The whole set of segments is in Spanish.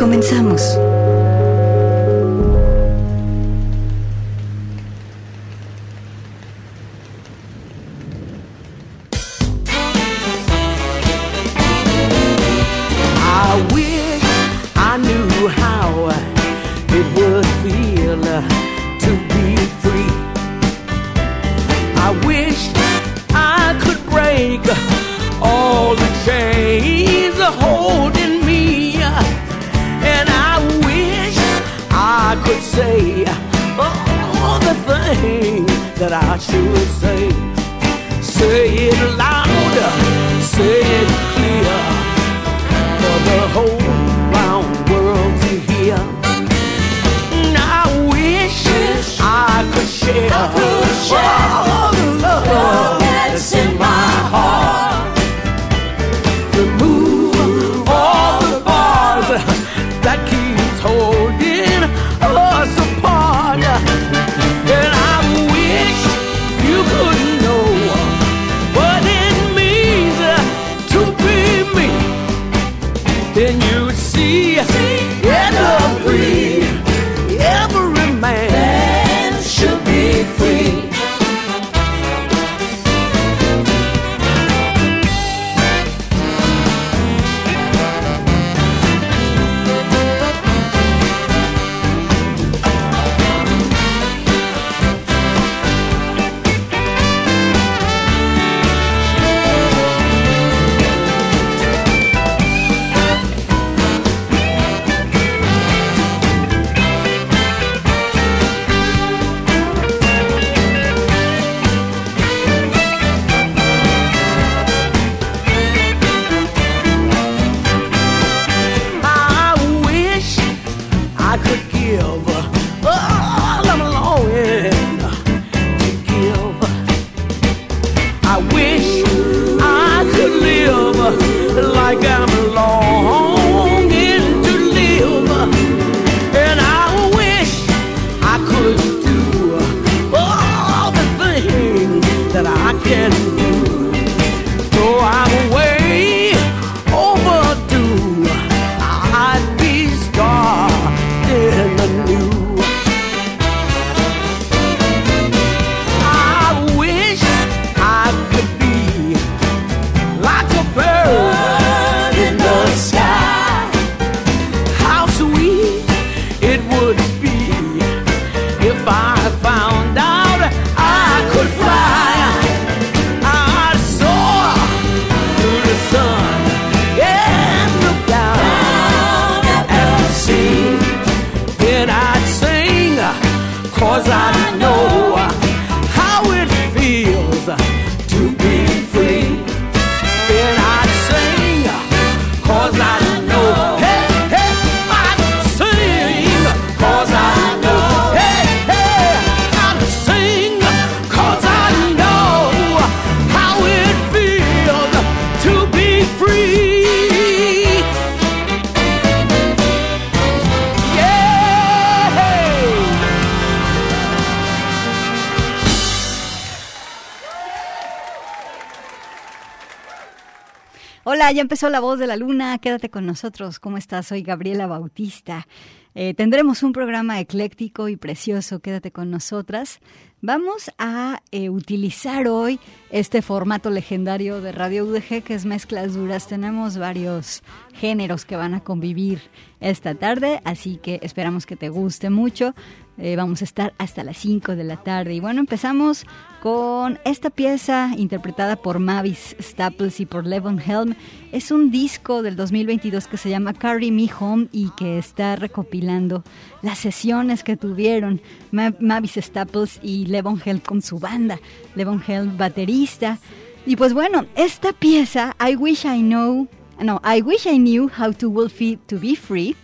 Comenzamos. Ya empezó la voz de la luna. Quédate con nosotros. ¿Cómo estás? Soy Gabriela Bautista. Eh, tendremos un programa ecléctico y precioso. Quédate con nosotras. Vamos a eh, utilizar hoy este formato legendario de Radio UDG que es mezclas duras. Tenemos varios géneros que van a convivir esta tarde, así que esperamos que te guste mucho. Eh, vamos a estar hasta las 5 de la tarde. Y bueno, empezamos con esta pieza interpretada por Mavis Staples y por Levon Helm. Es un disco del 2022 que se llama Carry Me Home y que está recopilando las sesiones que tuvieron Ma- Mavis Staples y Levon Helm con su banda. Levon Helm, baterista. Y pues bueno, esta pieza, I Wish I Know, no, I Wish I Knew How to Will Feel to Be Free,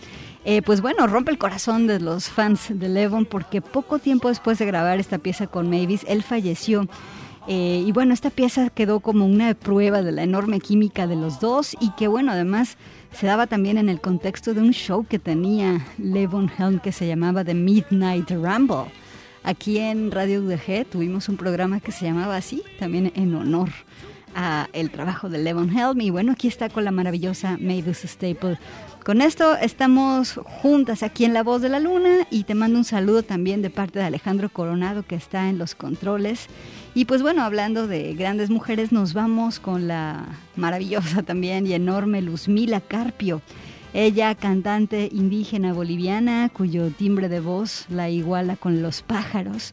Eh, pues bueno, rompe el corazón de los fans de Levon porque poco tiempo después de grabar esta pieza con Mavis, él falleció. Eh, y bueno, esta pieza quedó como una prueba de la enorme química de los dos y que bueno, además se daba también en el contexto de un show que tenía Levon Helm que se llamaba The Midnight Ramble. Aquí en Radio UDG tuvimos un programa que se llamaba así, también en honor a el trabajo de Levon Helm y bueno, aquí está con la maravillosa Mavis Staple con esto estamos juntas aquí en La Voz de la Luna y te mando un saludo también de parte de Alejandro Coronado que está en los controles. Y pues bueno, hablando de grandes mujeres, nos vamos con la maravillosa también y enorme Luzmila Carpio. Ella, cantante indígena boliviana, cuyo timbre de voz la iguala con los pájaros.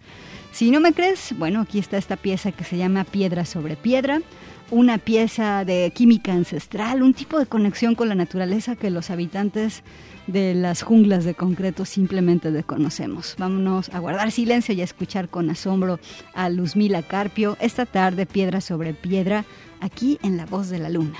Si no me crees, bueno, aquí está esta pieza que se llama Piedra sobre Piedra una pieza de química ancestral, un tipo de conexión con la naturaleza que los habitantes de las junglas de concreto simplemente desconocemos. Vámonos a guardar silencio y a escuchar con asombro a Luzmila Carpio esta tarde, piedra sobre piedra, aquí en La Voz de la Luna.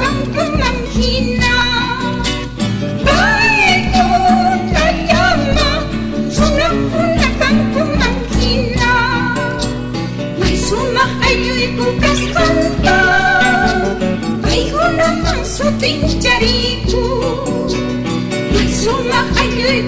zu tincharichus, y suma hay que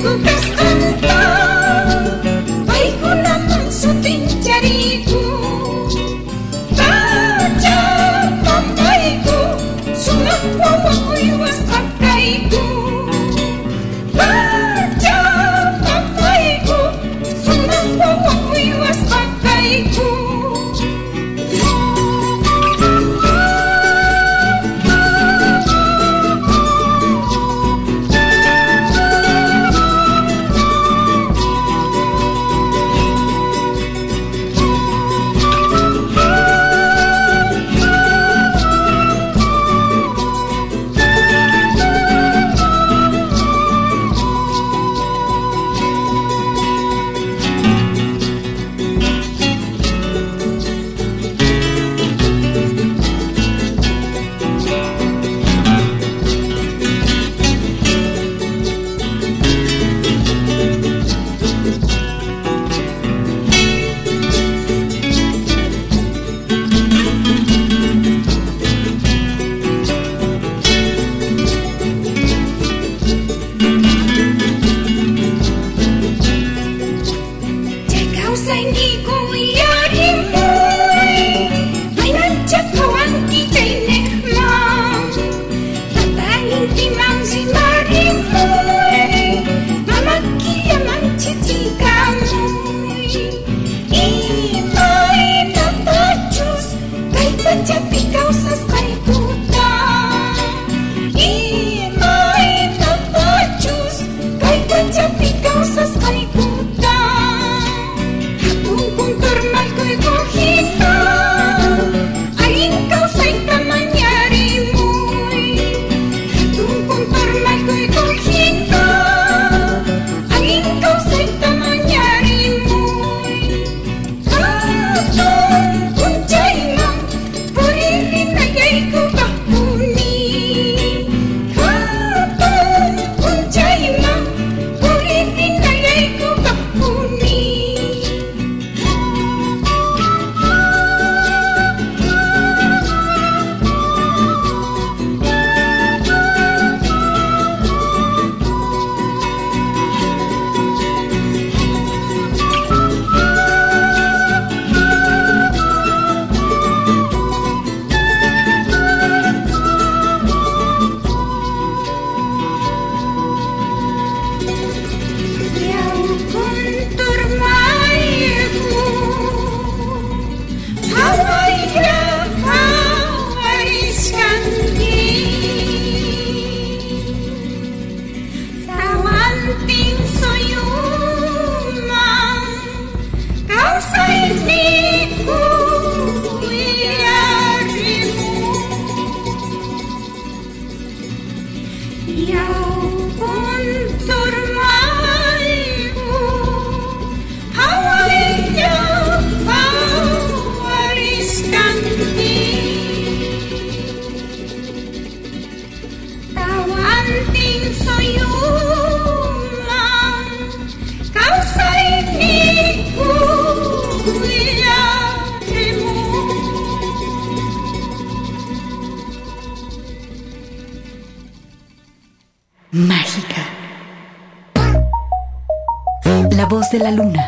luna.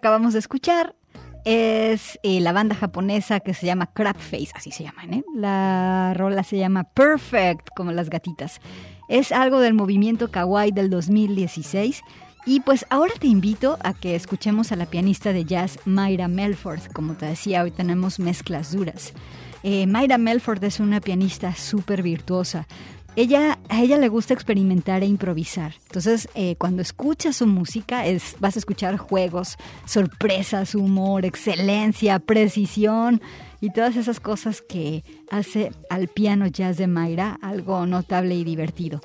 Acabamos de escuchar es eh, la banda japonesa que se llama Crab Face, así se llaman, ¿eh? La rola se llama Perfect, como las gatitas. Es algo del movimiento kawaii del 2016. Y pues ahora te invito a que escuchemos a la pianista de jazz Mayra Melford. Como te decía, hoy tenemos mezclas duras. Eh, Mayra Melford es una pianista súper virtuosa ella, a ella le gusta experimentar e improvisar. Entonces, eh, cuando escuchas su música, es, vas a escuchar juegos, sorpresas, humor, excelencia, precisión y todas esas cosas que hace al piano jazz de Mayra algo notable y divertido.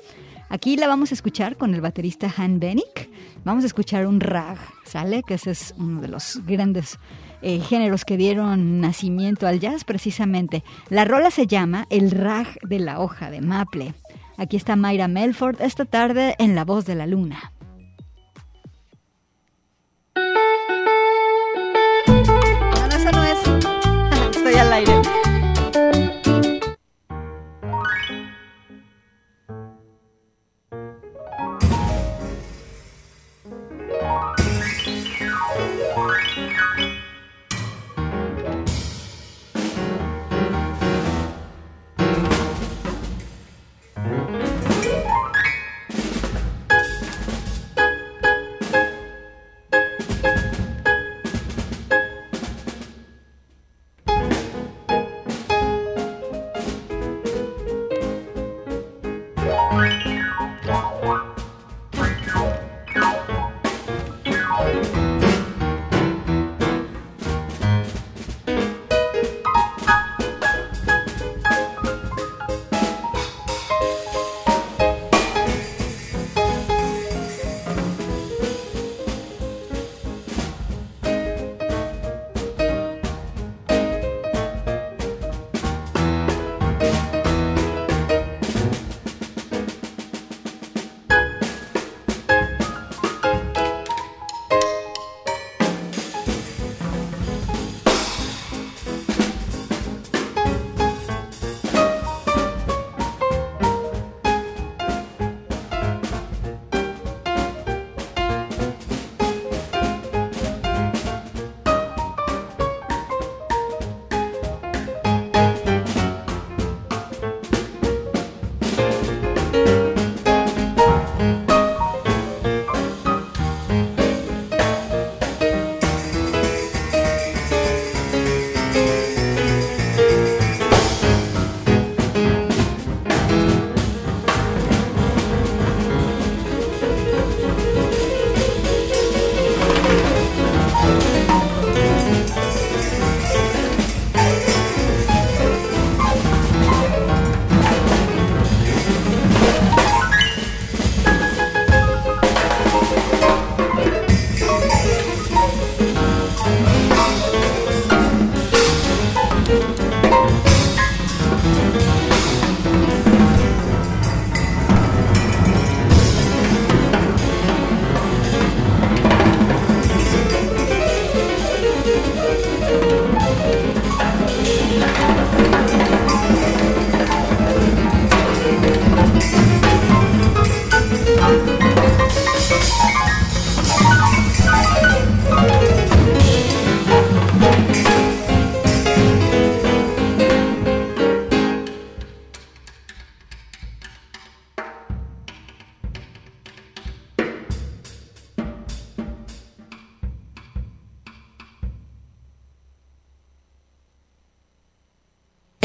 Aquí la vamos a escuchar con el baterista Han Benick. Vamos a escuchar un rag, ¿sale? Que ese es uno de los grandes eh, géneros que dieron nacimiento al jazz precisamente. La rola se llama El rag de la hoja de maple. Aquí está Mayra Melford esta tarde en La Voz de la Luna. No, no, eso no es. Estoy al aire.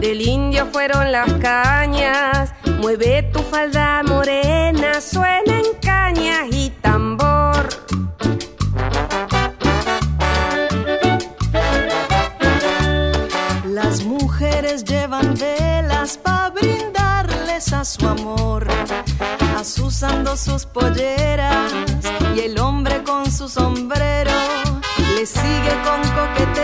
Del indio fueron las cañas. Mueve tu falda morena, suena en cañas y tambor. Las mujeres llevan velas para brindarles a su amor, asusando sus polleras y el hombre con su sombrero le sigue con coqueteo,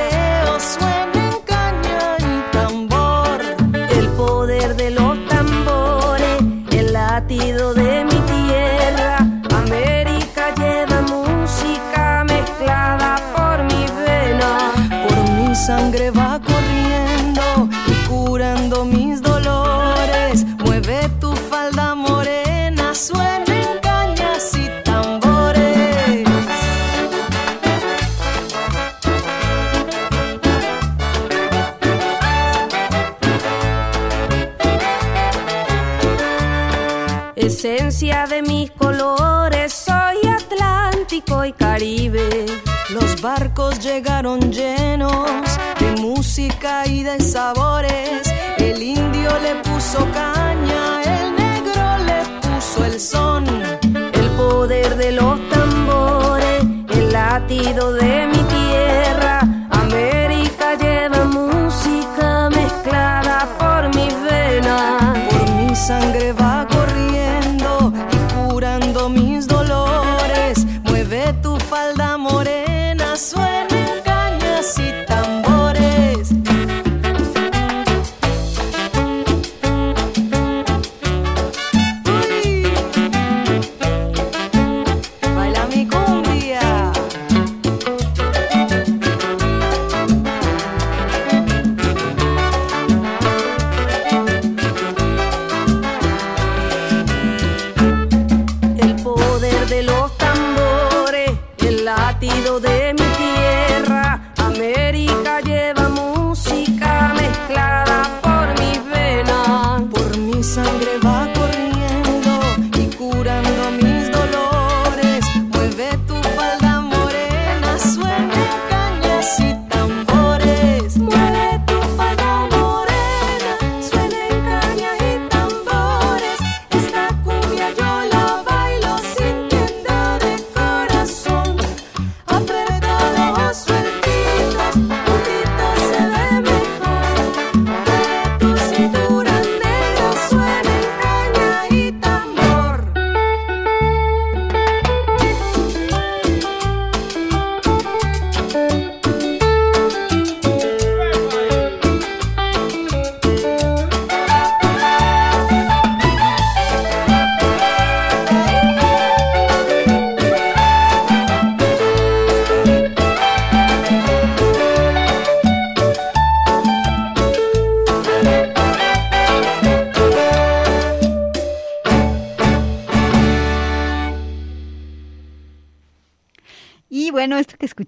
de mis colores, soy Atlántico y Caribe. Los barcos llegaron llenos de música y de sabores. El indio le puso caña, el negro le puso el son. El poder de los tambores, el latido de mi tierra.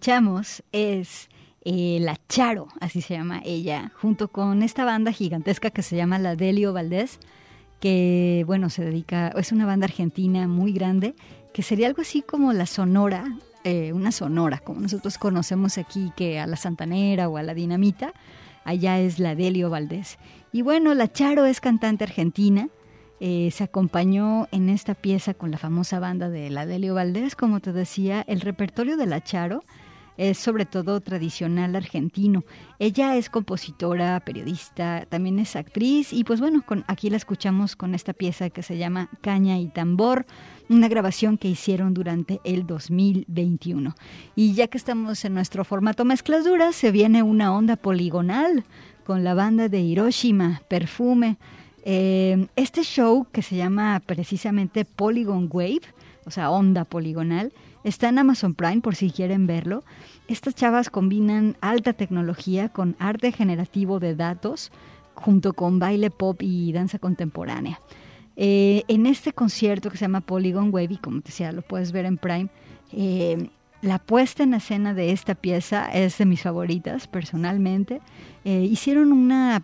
Escuchamos es eh, La Charo, así se llama ella, junto con esta banda gigantesca que se llama La Delio Valdés, que bueno, se dedica, es una banda argentina muy grande, que sería algo así como la Sonora, eh, una Sonora, como nosotros conocemos aquí, que a la Santanera o a la Dinamita, allá es la Delio Valdés. Y bueno, La Charo es cantante argentina, eh, se acompañó en esta pieza con la famosa banda de la Delio Valdés, como te decía, el repertorio de La Charo es sobre todo tradicional argentino. Ella es compositora, periodista, también es actriz y pues bueno, con, aquí la escuchamos con esta pieza que se llama Caña y Tambor, una grabación que hicieron durante el 2021. Y ya que estamos en nuestro formato mezclas duras, se viene una onda poligonal con la banda de Hiroshima, Perfume. Eh, este show que se llama precisamente Polygon Wave, o sea, onda poligonal, Está en Amazon Prime por si quieren verlo. Estas chavas combinan alta tecnología con arte generativo de datos junto con baile pop y danza contemporánea. Eh, en este concierto que se llama Polygon Wave, y como te decía, lo puedes ver en Prime, eh, la puesta en escena de esta pieza es de mis favoritas personalmente. Eh, hicieron una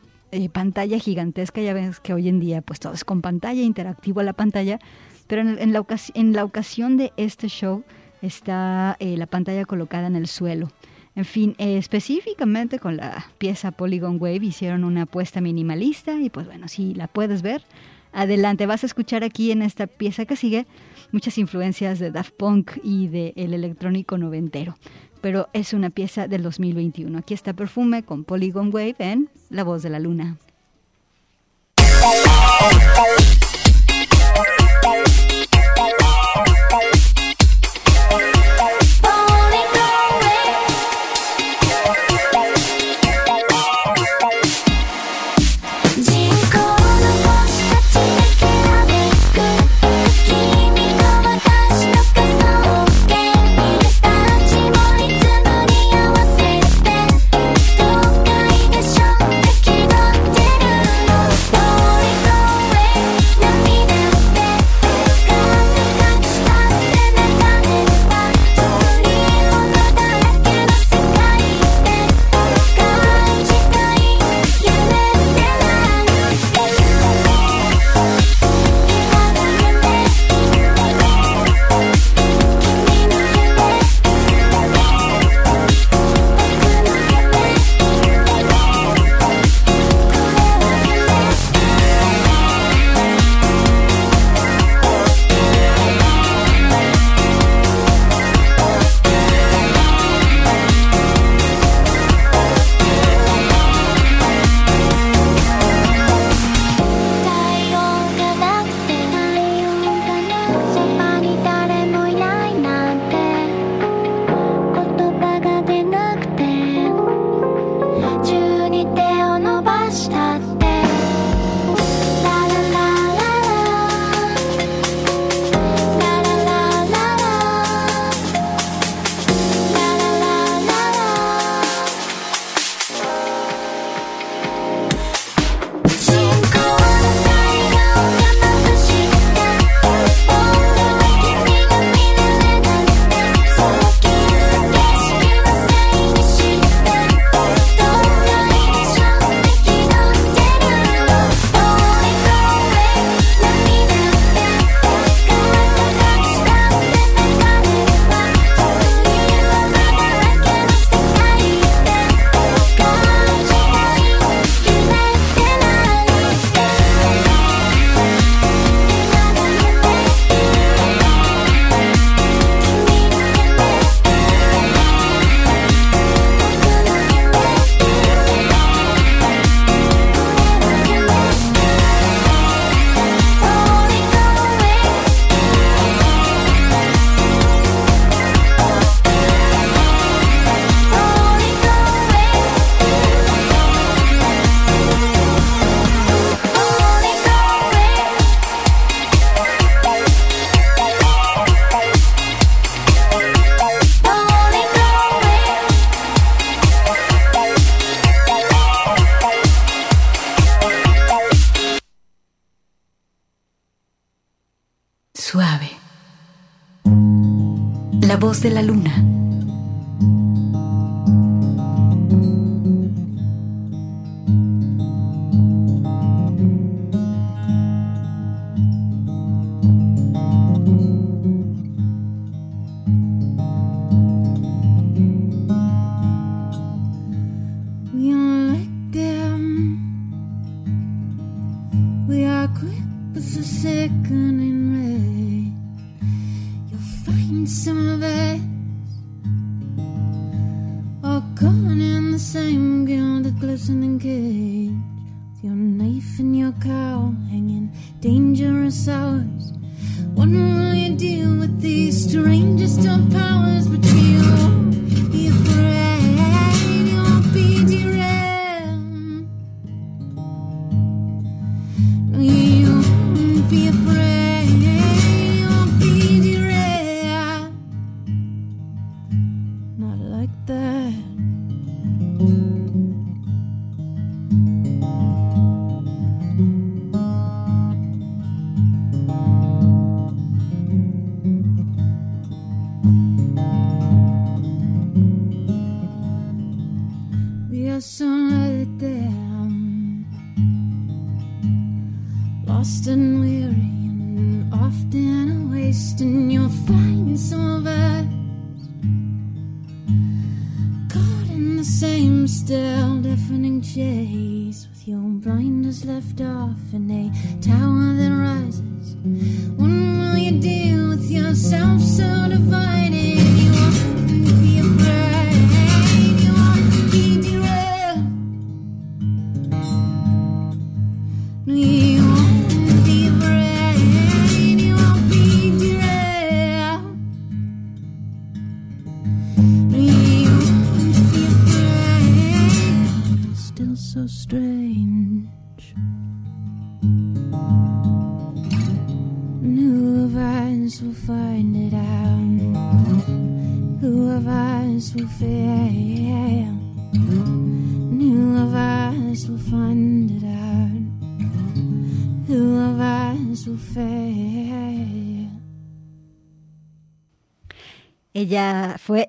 pantalla gigantesca, ya ves que hoy en día pues todo es con pantalla, interactivo a la pantalla, pero en, la, en la ocasión de este show está la pantalla colocada en el suelo. En fin, específicamente con la pieza Polygon Wave hicieron una apuesta minimalista y pues bueno, si la puedes ver, adelante. Vas a escuchar aquí en esta pieza que sigue muchas influencias de Daft Punk y del el electrónico noventero. Pero es una pieza del 2021. Aquí está Perfume con Polygon Wave en La Voz de la Luna. De la luna. lost and weary and often wasting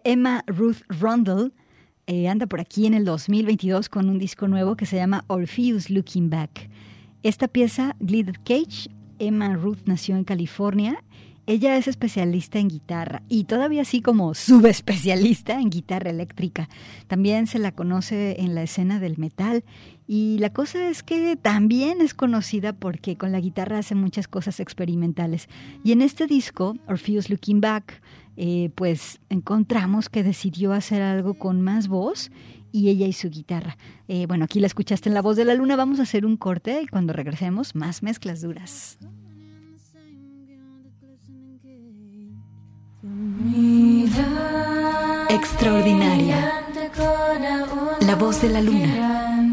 Emma Ruth Rundle eh, anda por aquí en el 2022 con un disco nuevo que se llama Orpheus Looking Back. Esta pieza, Glided Cage, Emma Ruth nació en California. Ella es especialista en guitarra y todavía así como subespecialista en guitarra eléctrica. También se la conoce en la escena del metal y la cosa es que también es conocida porque con la guitarra hace muchas cosas experimentales. Y en este disco, Orpheus Looking Back, eh, pues encontramos que decidió hacer algo con más voz y ella y su guitarra. Eh, bueno, aquí la escuchaste en La Voz de la Luna, vamos a hacer un corte y cuando regresemos más mezclas duras. Extraordinaria. La voz de la luna.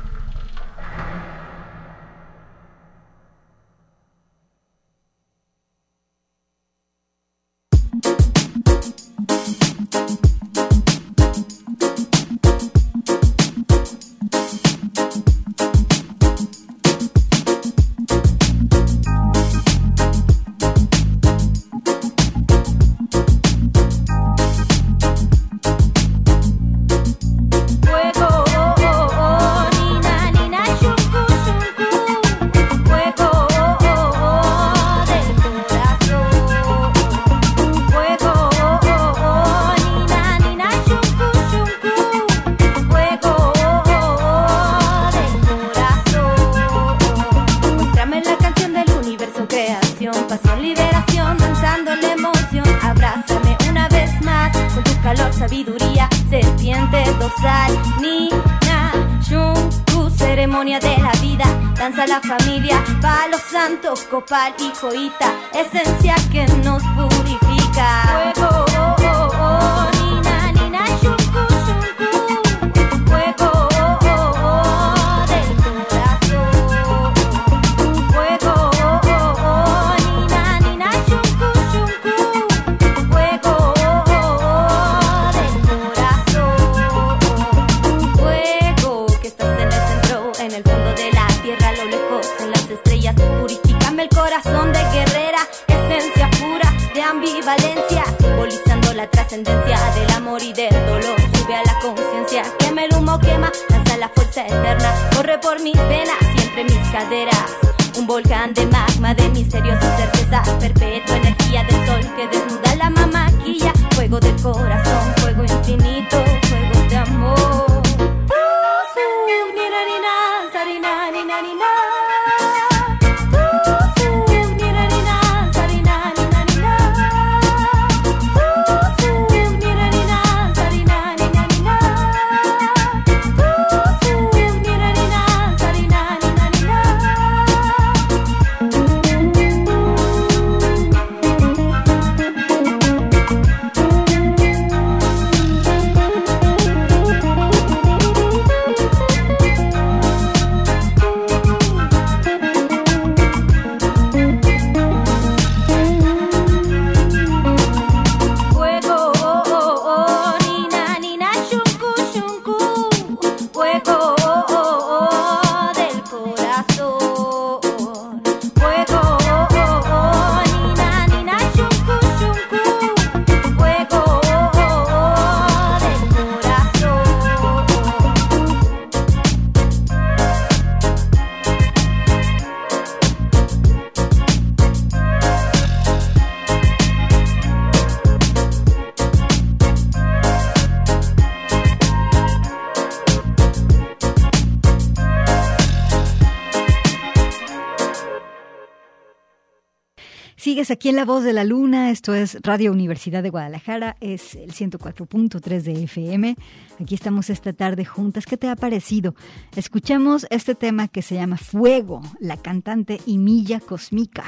Aquí en La Voz de la Luna, esto es Radio Universidad de Guadalajara, es el 104.3 de FM. Aquí estamos esta tarde juntas. ¿Qué te ha parecido? Escuchamos este tema que se llama Fuego, la cantante Imilla Cosmica.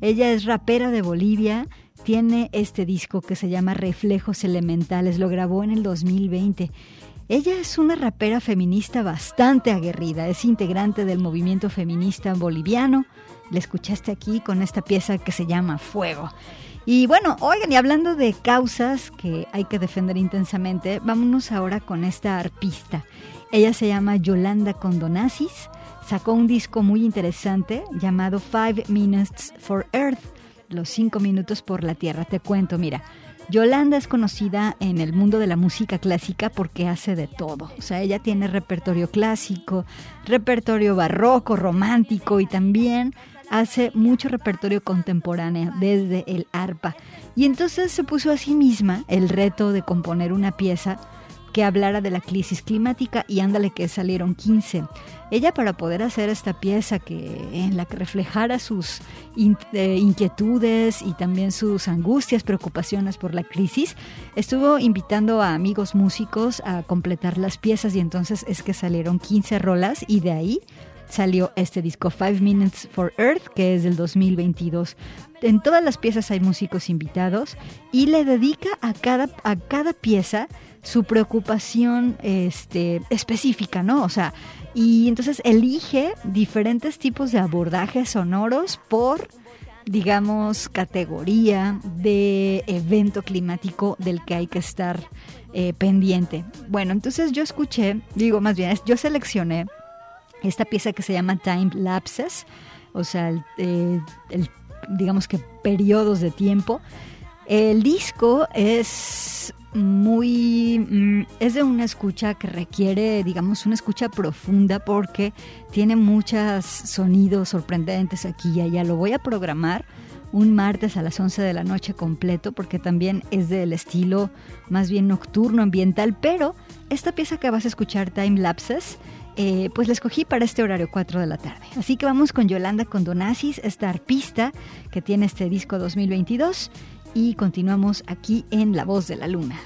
Ella es rapera de Bolivia, tiene este disco que se llama Reflejos Elementales, lo grabó en el 2020. Ella es una rapera feminista bastante aguerrida, es integrante del movimiento feminista boliviano le escuchaste aquí con esta pieza que se llama Fuego. Y bueno, oigan, y hablando de causas que hay que defender intensamente, vámonos ahora con esta arpista. Ella se llama Yolanda Condonasis, sacó un disco muy interesante llamado Five Minutes for Earth, los cinco minutos por la Tierra. Te cuento, mira. Yolanda es conocida en el mundo de la música clásica porque hace de todo. O sea, ella tiene repertorio clásico, repertorio barroco, romántico y también hace mucho repertorio contemporáneo desde el arpa. Y entonces se puso a sí misma el reto de componer una pieza que hablara de la crisis climática y ándale que salieron 15. Ella para poder hacer esta pieza que en la que reflejara sus eh, inquietudes y también sus angustias, preocupaciones por la crisis, estuvo invitando a amigos músicos a completar las piezas y entonces es que salieron 15 rolas y de ahí salió este disco Five Minutes for Earth, que es del 2022. En todas las piezas hay músicos invitados y le dedica a cada, a cada pieza su preocupación este, específica, ¿no? O sea, y entonces elige diferentes tipos de abordajes sonoros por digamos, categoría de evento climático del que hay que estar eh, pendiente. Bueno, entonces yo escuché, digo más bien, yo seleccioné esta pieza que se llama Time Lapses, o sea, eh, el, digamos que periodos de tiempo. El disco es muy mm, es de una escucha que requiere digamos una escucha profunda porque tiene muchos sonidos sorprendentes aquí y allá lo voy a programar un martes a las 11 de la noche completo porque también es del estilo más bien nocturno ambiental pero esta pieza que vas a escuchar Time Lapses eh, pues la escogí para este horario 4 de la tarde. Así que vamos con Yolanda Condonasis, esta arpista que tiene este disco 2022 y continuamos aquí en La Voz de la Luna.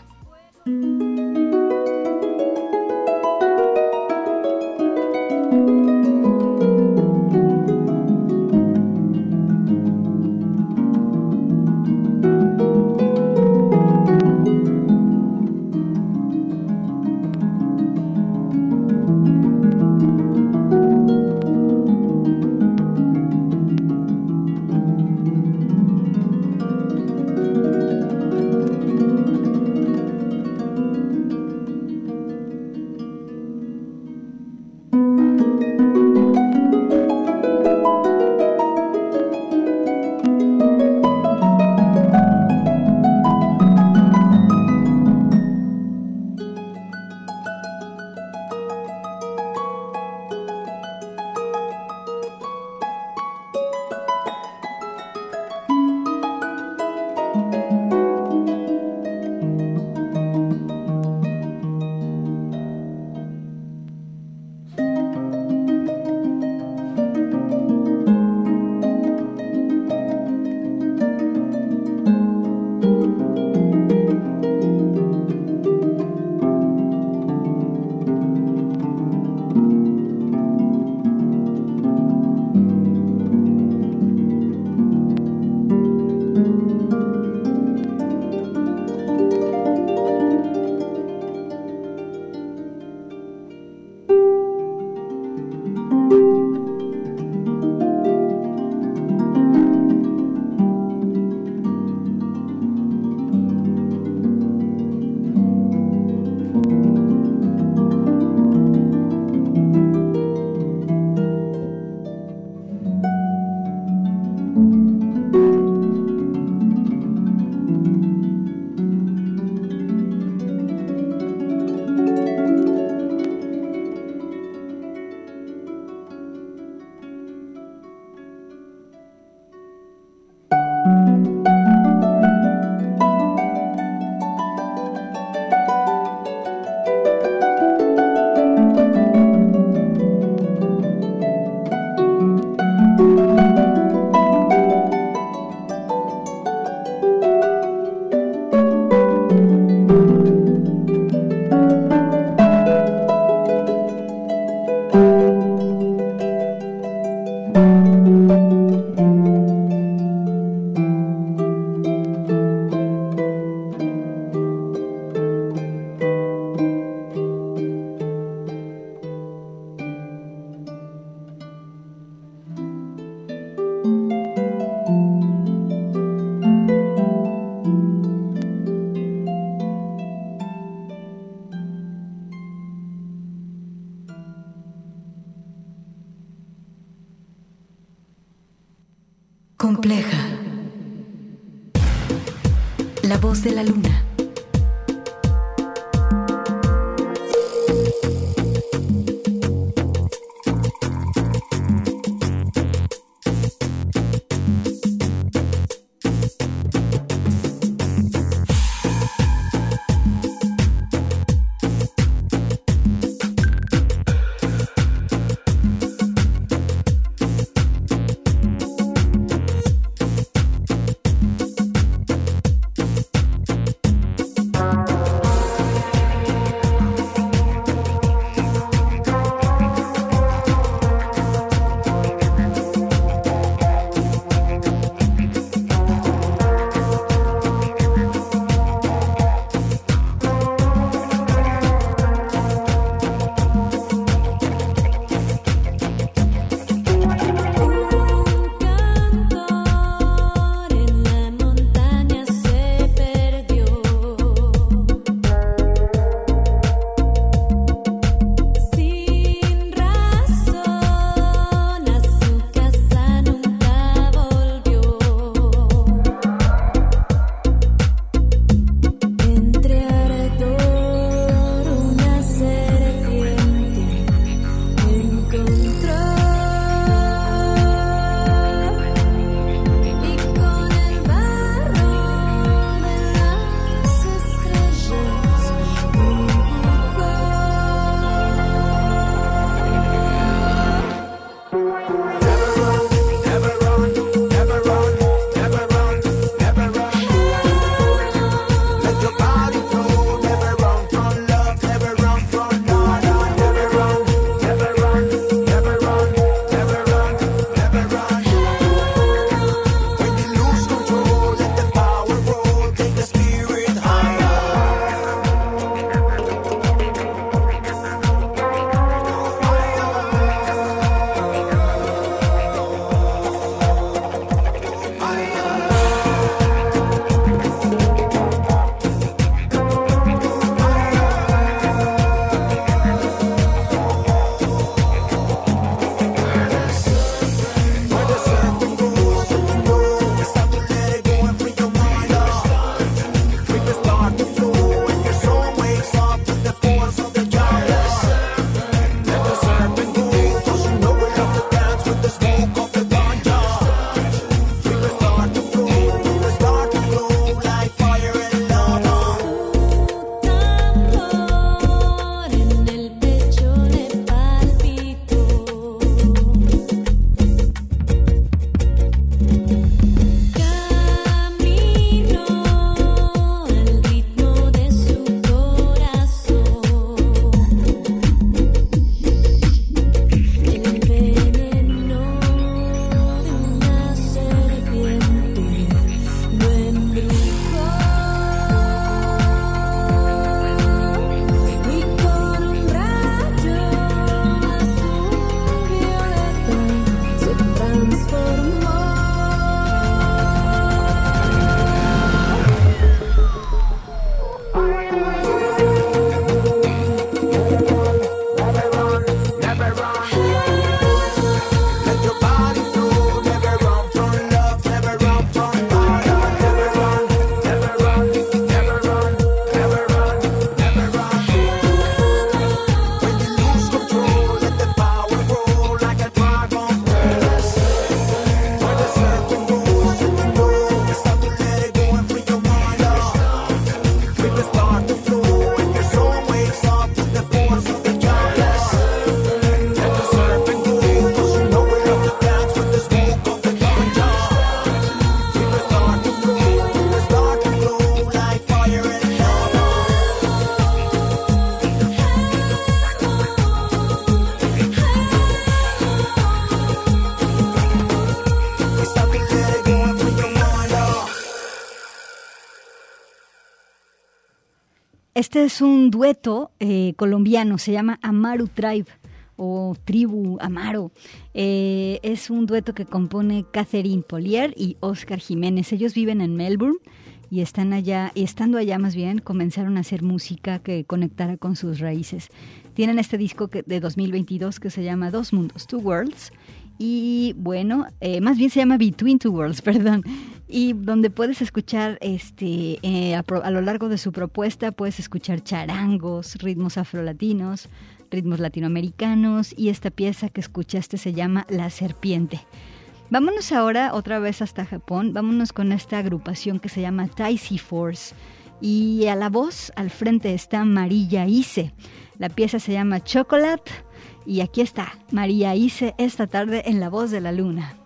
Este es un dueto eh, colombiano, se llama Amaru Tribe o Tribu Amaro. Eh, es un dueto que compone Catherine Polier y Oscar Jiménez. Ellos viven en Melbourne y están allá, y estando allá más bien, comenzaron a hacer música que conectara con sus raíces. Tienen este disco de 2022 que se llama Dos Mundos, Two Worlds, y bueno, eh, más bien se llama Between Two Worlds, perdón, y donde puedes escuchar, este, eh, a, lo largo de su propuesta, puedes escuchar charangos, ritmos afrolatinos, ritmos latinoamericanos, y esta pieza que escuchaste se llama La Serpiente. Vámonos ahora otra vez hasta Japón, vámonos con esta agrupación que se llama Taisi Force, y a la voz al frente está Marilla Ise. La pieza se llama Chocolate y aquí está María Ice esta tarde en La Voz de la Luna.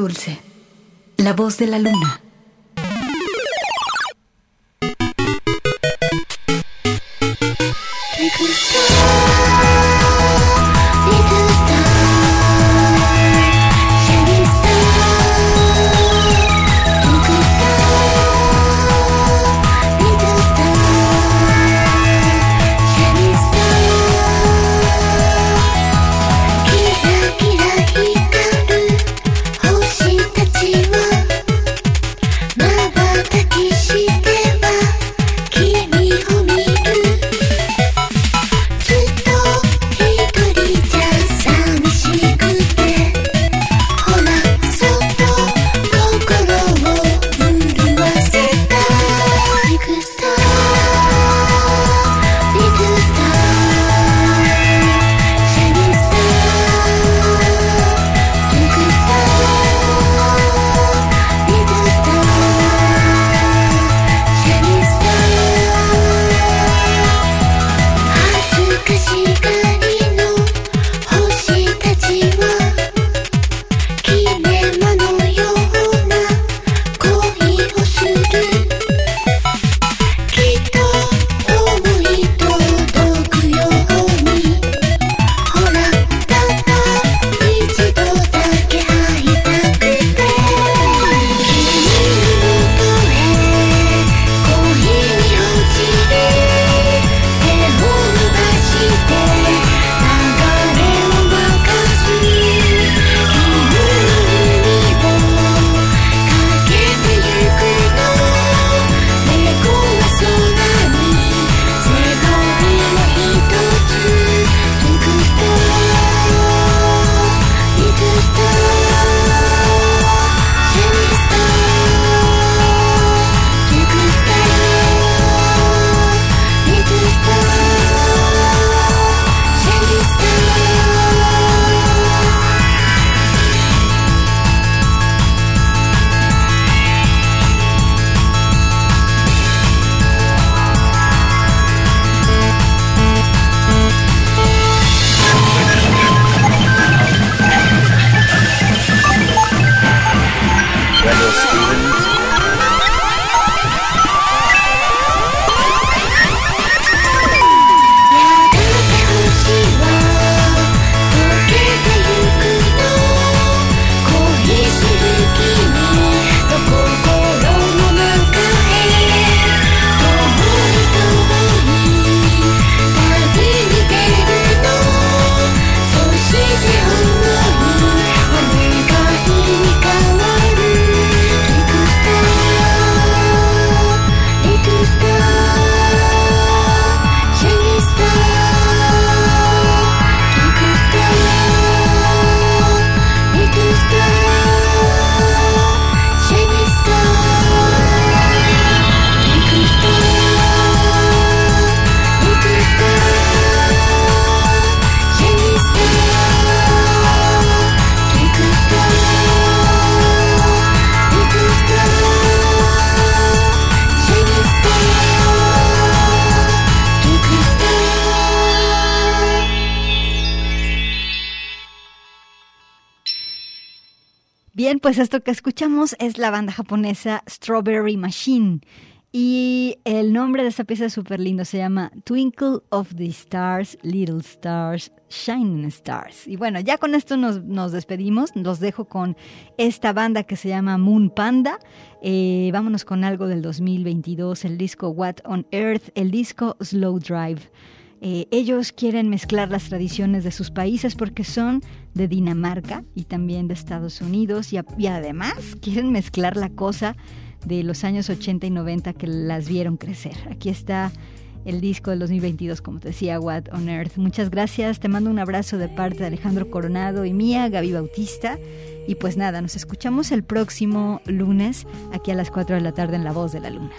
dulce, la voz de la luna. Pues esto que escuchamos es la banda japonesa Strawberry Machine. Y el nombre de esta pieza es súper lindo, se llama Twinkle of the Stars, Little Stars, Shining Stars. Y bueno, ya con esto nos, nos despedimos, los dejo con esta banda que se llama Moon Panda. Eh, vámonos con algo del 2022, el disco What on Earth, el disco Slow Drive. Eh, ellos quieren mezclar las tradiciones de sus países porque son de Dinamarca y también de Estados Unidos y, y además quieren mezclar la cosa de los años 80 y 90 que las vieron crecer. Aquí está el disco del 2022, como te decía, What on Earth. Muchas gracias, te mando un abrazo de parte de Alejandro Coronado y mía, Gaby Bautista. Y pues nada, nos escuchamos el próximo lunes aquí a las 4 de la tarde en La Voz de la Luna.